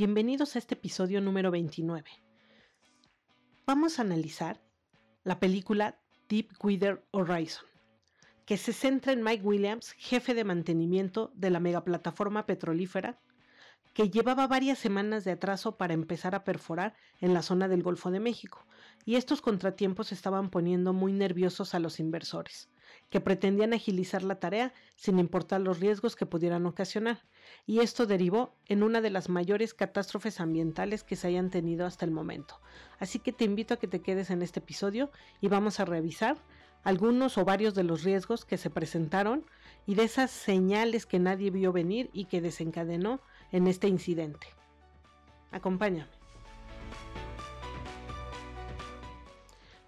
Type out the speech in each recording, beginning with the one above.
Bienvenidos a este episodio número 29. Vamos a analizar la película Deepwater Horizon, que se centra en Mike Williams, jefe de mantenimiento de la megaplataforma petrolífera, que llevaba varias semanas de atraso para empezar a perforar en la zona del Golfo de México, y estos contratiempos estaban poniendo muy nerviosos a los inversores que pretendían agilizar la tarea sin importar los riesgos que pudieran ocasionar, y esto derivó en una de las mayores catástrofes ambientales que se hayan tenido hasta el momento. Así que te invito a que te quedes en este episodio y vamos a revisar algunos o varios de los riesgos que se presentaron y de esas señales que nadie vio venir y que desencadenó en este incidente. Acompáñame.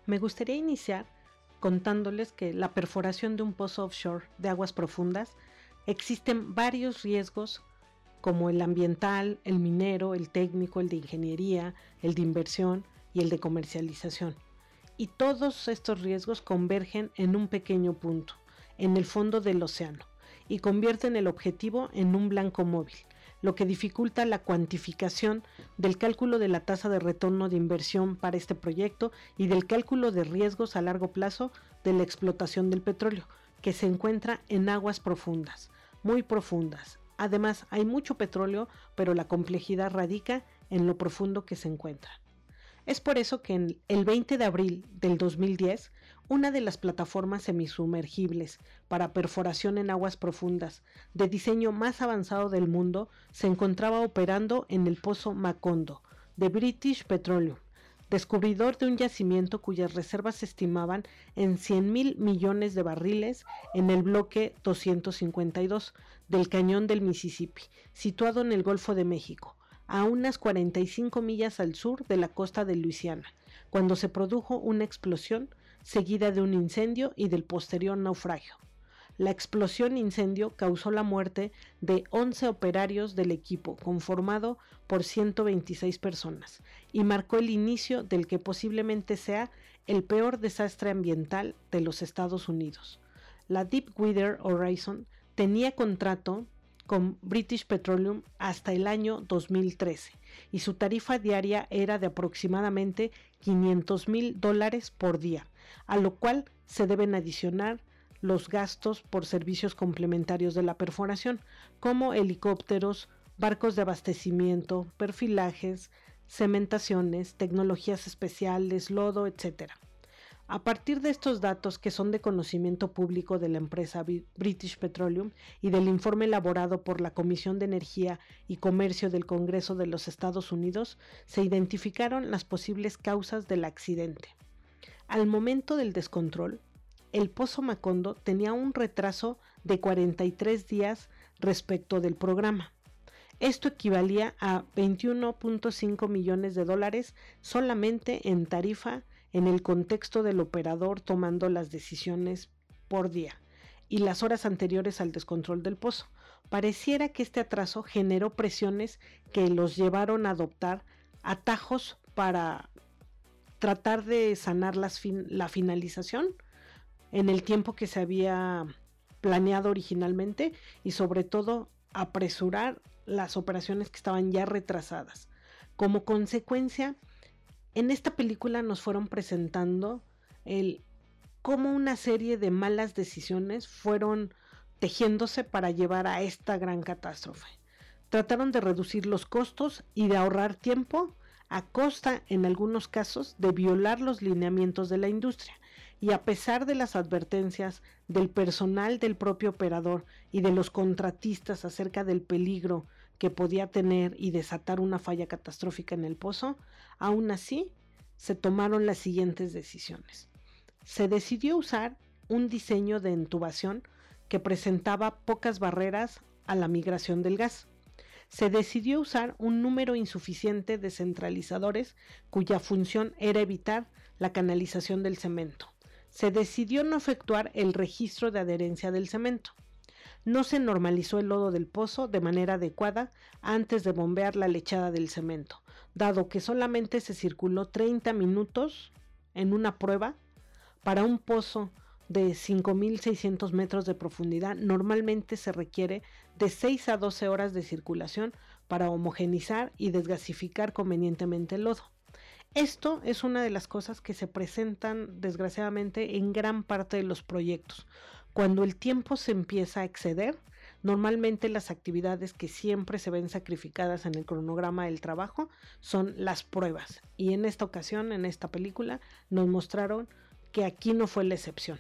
Me gustaría iniciar contándoles que la perforación de un pozo offshore de aguas profundas existen varios riesgos como el ambiental, el minero, el técnico, el de ingeniería, el de inversión y el de comercialización. Y todos estos riesgos convergen en un pequeño punto, en el fondo del océano, y convierten el objetivo en un blanco móvil, lo que dificulta la cuantificación del cálculo de la tasa de retorno de inversión para este proyecto y del cálculo de riesgos a largo plazo de la explotación del petróleo, que se encuentra en aguas profundas, muy profundas. Además, hay mucho petróleo, pero la complejidad radica en lo profundo que se encuentra. Es por eso que el 20 de abril del 2010, una de las plataformas semisumergibles para perforación en aguas profundas de diseño más avanzado del mundo se encontraba operando en el pozo Macondo de British Petroleum, descubridor de un yacimiento cuyas reservas se estimaban en 100 mil millones de barriles en el bloque 252 del cañón del Mississippi, situado en el Golfo de México a unas 45 millas al sur de la costa de Luisiana, cuando se produjo una explosión seguida de un incendio y del posterior naufragio. La explosión incendio causó la muerte de 11 operarios del equipo, conformado por 126 personas, y marcó el inicio del que posiblemente sea el peor desastre ambiental de los Estados Unidos. La Deepwater Horizon tenía contrato con British Petroleum hasta el año 2013 y su tarifa diaria era de aproximadamente 500 mil dólares por día, a lo cual se deben adicionar los gastos por servicios complementarios de la perforación, como helicópteros, barcos de abastecimiento, perfilajes, cementaciones, tecnologías especiales, lodo, etc. A partir de estos datos que son de conocimiento público de la empresa British Petroleum y del informe elaborado por la Comisión de Energía y Comercio del Congreso de los Estados Unidos, se identificaron las posibles causas del accidente. Al momento del descontrol, el Pozo Macondo tenía un retraso de 43 días respecto del programa. Esto equivalía a 21.5 millones de dólares solamente en tarifa en el contexto del operador tomando las decisiones por día y las horas anteriores al descontrol del pozo. Pareciera que este atraso generó presiones que los llevaron a adoptar atajos para tratar de sanar la finalización en el tiempo que se había planeado originalmente y sobre todo apresurar las operaciones que estaban ya retrasadas. Como consecuencia, en esta película nos fueron presentando el cómo una serie de malas decisiones fueron tejiéndose para llevar a esta gran catástrofe. Trataron de reducir los costos y de ahorrar tiempo a costa, en algunos casos, de violar los lineamientos de la industria. Y a pesar de las advertencias del personal del propio operador y de los contratistas acerca del peligro que podía tener y desatar una falla catastrófica en el pozo, aún así se tomaron las siguientes decisiones. Se decidió usar un diseño de intubación que presentaba pocas barreras a la migración del gas se decidió usar un número insuficiente de centralizadores cuya función era evitar la canalización del cemento. Se decidió no efectuar el registro de adherencia del cemento. No se normalizó el lodo del pozo de manera adecuada antes de bombear la lechada del cemento, dado que solamente se circuló 30 minutos en una prueba para un pozo de 5.600 metros de profundidad, normalmente se requiere de 6 a 12 horas de circulación para homogenizar y desgasificar convenientemente el lodo. Esto es una de las cosas que se presentan desgraciadamente en gran parte de los proyectos. Cuando el tiempo se empieza a exceder, normalmente las actividades que siempre se ven sacrificadas en el cronograma del trabajo son las pruebas. Y en esta ocasión, en esta película, nos mostraron que aquí no fue la excepción.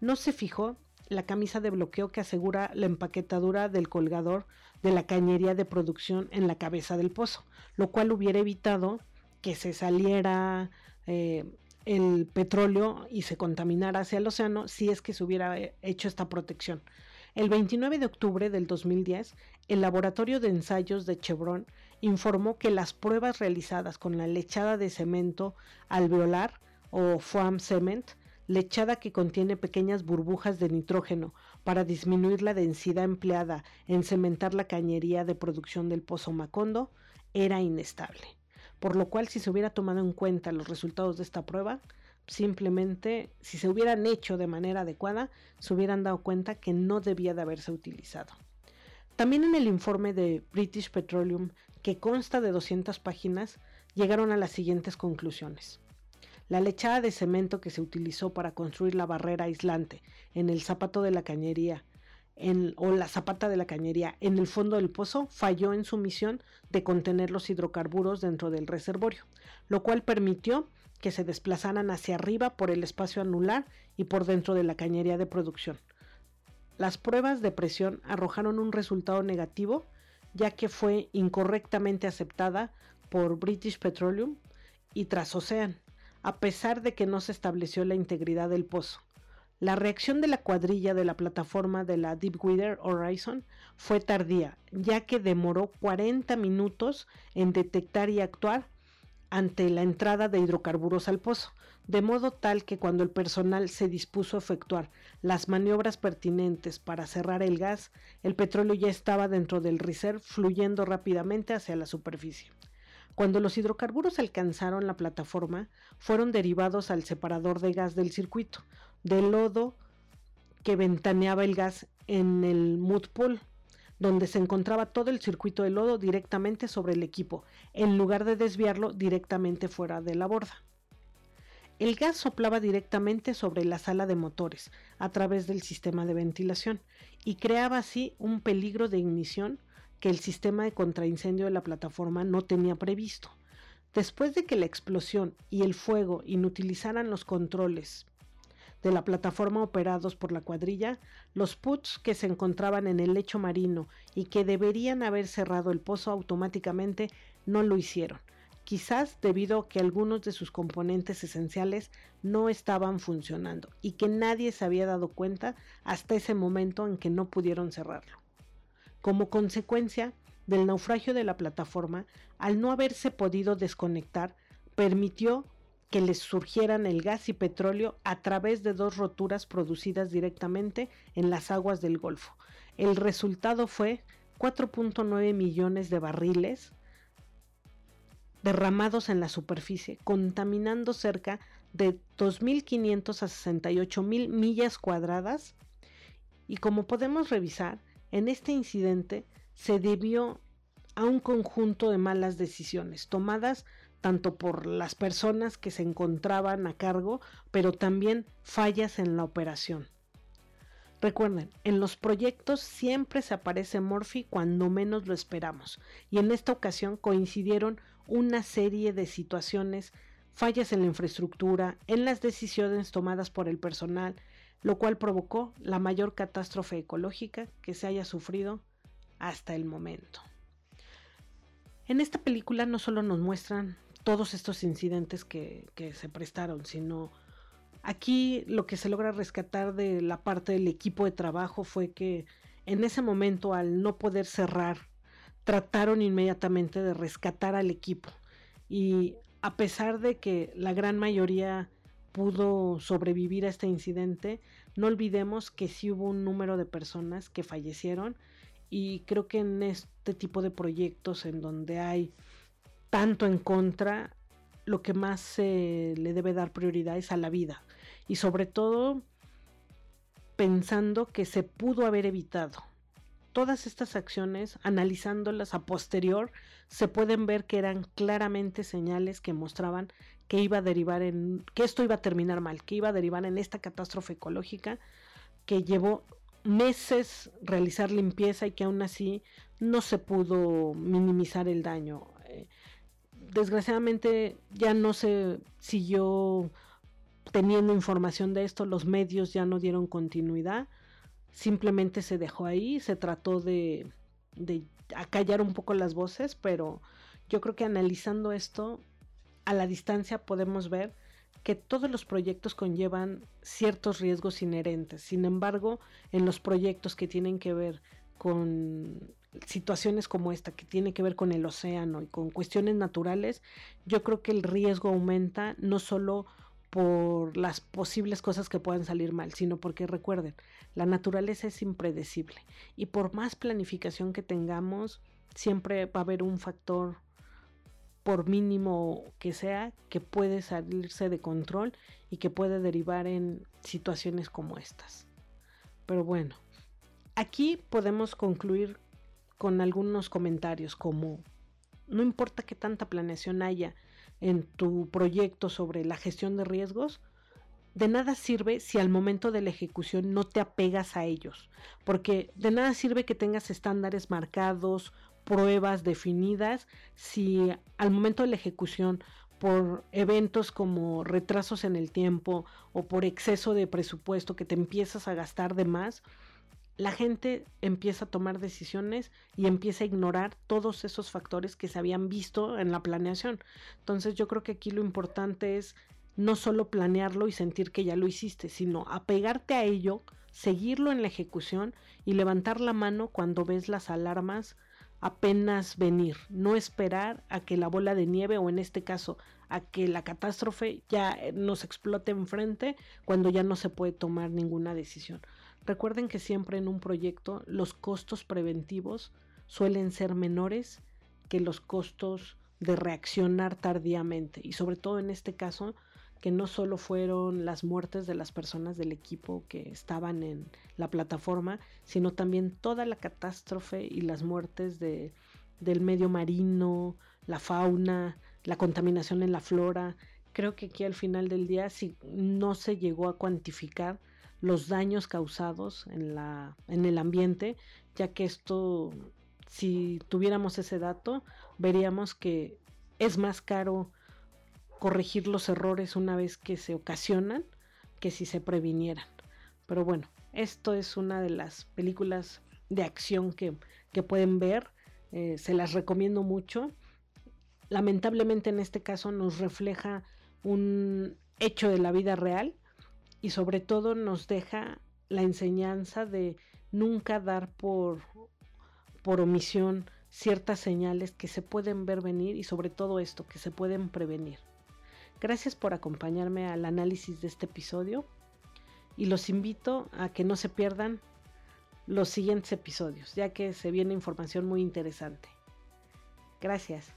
No se fijó la camisa de bloqueo que asegura la empaquetadura del colgador de la cañería de producción en la cabeza del pozo, lo cual hubiera evitado que se saliera eh, el petróleo y se contaminara hacia el océano si es que se hubiera eh, hecho esta protección. El 29 de octubre del 2010, el laboratorio de ensayos de Chevron informó que las pruebas realizadas con la lechada de cemento alveolar o foam cement, lechada que contiene pequeñas burbujas de nitrógeno para disminuir la densidad empleada en cementar la cañería de producción del pozo Macondo, era inestable por lo cual si se hubiera tomado en cuenta los resultados de esta prueba, simplemente si se hubieran hecho de manera adecuada, se hubieran dado cuenta que no debía de haberse utilizado. También en el informe de British Petroleum, que consta de 200 páginas, llegaron a las siguientes conclusiones. La lechada de cemento que se utilizó para construir la barrera aislante en el zapato de la cañería o la zapata de la cañería en el fondo del pozo falló en su misión de contener los hidrocarburos dentro del reservorio, lo cual permitió que se desplazaran hacia arriba por el espacio anular y por dentro de la cañería de producción. Las pruebas de presión arrojaron un resultado negativo, ya que fue incorrectamente aceptada por British Petroleum y Transocean, a pesar de que no se estableció la integridad del pozo. La reacción de la cuadrilla de la plataforma de la Deepwater Horizon fue tardía, ya que demoró 40 minutos en detectar y actuar ante la entrada de hidrocarburos al pozo, de modo tal que cuando el personal se dispuso a efectuar las maniobras pertinentes para cerrar el gas, el petróleo ya estaba dentro del riser fluyendo rápidamente hacia la superficie. Cuando los hidrocarburos alcanzaron la plataforma, fueron derivados al separador de gas del circuito, del lodo que ventaneaba el gas en el mud pool, donde se encontraba todo el circuito de lodo directamente sobre el equipo, en lugar de desviarlo directamente fuera de la borda. El gas soplaba directamente sobre la sala de motores a través del sistema de ventilación y creaba así un peligro de ignición que el sistema de contraincendio de la plataforma no tenía previsto. Después de que la explosión y el fuego inutilizaran los controles de la plataforma operados por la cuadrilla, los puts que se encontraban en el lecho marino y que deberían haber cerrado el pozo automáticamente no lo hicieron, quizás debido a que algunos de sus componentes esenciales no estaban funcionando y que nadie se había dado cuenta hasta ese momento en que no pudieron cerrarlo. Como consecuencia del naufragio de la plataforma, al no haberse podido desconectar, permitió que les surgieran el gas y petróleo a través de dos roturas producidas directamente en las aguas del Golfo. El resultado fue 4.9 millones de barriles derramados en la superficie, contaminando cerca de 2.500 a 68.000 millas cuadradas. Y como podemos revisar, en este incidente se debió a un conjunto de malas decisiones tomadas tanto por las personas que se encontraban a cargo, pero también fallas en la operación. Recuerden, en los proyectos siempre se aparece Murphy cuando menos lo esperamos, y en esta ocasión coincidieron una serie de situaciones, fallas en la infraestructura, en las decisiones tomadas por el personal, lo cual provocó la mayor catástrofe ecológica que se haya sufrido hasta el momento. En esta película no solo nos muestran todos estos incidentes que, se prestaron, sino aquí lo que se logra rescatar de la parte del equipo de trabajo fue que en ese momento al no poder cerrar, trataron inmediatamente de rescatar al equipo y a pesar de que la gran mayoría pudo sobrevivir a este incidente, no olvidemos que sí hubo un número de personas que fallecieron y creo que en este tipo de proyectos en donde hay tanto en contra, lo que más se le debe dar prioridad es a la vida. Y sobre todo pensando que se pudo haber evitado. Todas estas acciones, analizándolas a posterior, se pueden ver que eran claramente señales que mostraban que iba a derivar en que esto iba a terminar mal, que iba a derivar en esta catástrofe ecológica que llevó meses realizar limpieza y que aún así no se pudo minimizar el daño. Eh, desgraciadamente ya no se siguió teniendo información de esto, los medios ya no dieron continuidad, simplemente se dejó ahí, se trató de, de acallar un poco las voces, pero yo creo que analizando esto a la distancia podemos ver que todos los proyectos conllevan ciertos riesgos inherentes. Sin embargo, en los proyectos que tienen que ver con situaciones como esta, que tiene que ver con el océano y con cuestiones naturales, yo creo que el riesgo aumenta no solo por las posibles cosas que puedan salir mal, sino porque recuerden, la naturaleza es impredecible y por más planificación que tengamos, siempre va a haber un factor por mínimo que sea, que puede salirse de control y que puede derivar en situaciones como estas. Pero bueno, aquí podemos concluir con algunos comentarios como no importa que tanta planeación haya en tu proyecto sobre la gestión de riesgos, de nada sirve si al momento de la ejecución no te apegas a ellos, porque de nada sirve que tengas estándares marcados, pruebas definidas si al momento de la ejecución por eventos como retrasos en el tiempo o por exceso de presupuesto que te empiezas a gastar de más, la gente empieza a tomar decisiones y empieza a ignorar todos esos factores que se habían visto en la planeación. Entonces yo creo que aquí lo importante es no solo planearlo y sentir que ya lo hiciste, sino apegarte a ello, seguirlo en la ejecución y levantar la mano cuando ves las alarmas apenas venir, no esperar a que la bola de nieve o en este caso a que la catástrofe ya eh, nos explote enfrente cuando ya no se puede tomar ninguna decisión. Recuerden que siempre en un proyecto los costos preventivos suelen ser menores que los costos de reaccionar tardíamente y sobre todo en este caso que no solo fueron las muertes de las personas del equipo que estaban en la plataforma, sino también toda la catástrofe y las muertes de, del medio marino, la fauna, la contaminación en la flora. Creo que aquí al final del día si no se llegó a cuantificar los daños causados en, la, en el ambiente, ya que esto, si tuviéramos ese dato, veríamos que es más caro corregir los errores una vez que se ocasionan que si se previnieran. Pero bueno, esto es una de las películas de acción que, pueden ver. Eh, se las recomiendo mucho. Lamentablemente en este caso nos refleja un hecho de la vida real y sobre todo nos deja la enseñanza de nunca dar por, por omisión ciertas señales que se pueden ver venir y sobre todo esto, que se pueden prevenir. Gracias por acompañarme al análisis de este episodio y los invito a que no se pierdan los siguientes episodios, ya que se viene información muy interesante. Gracias.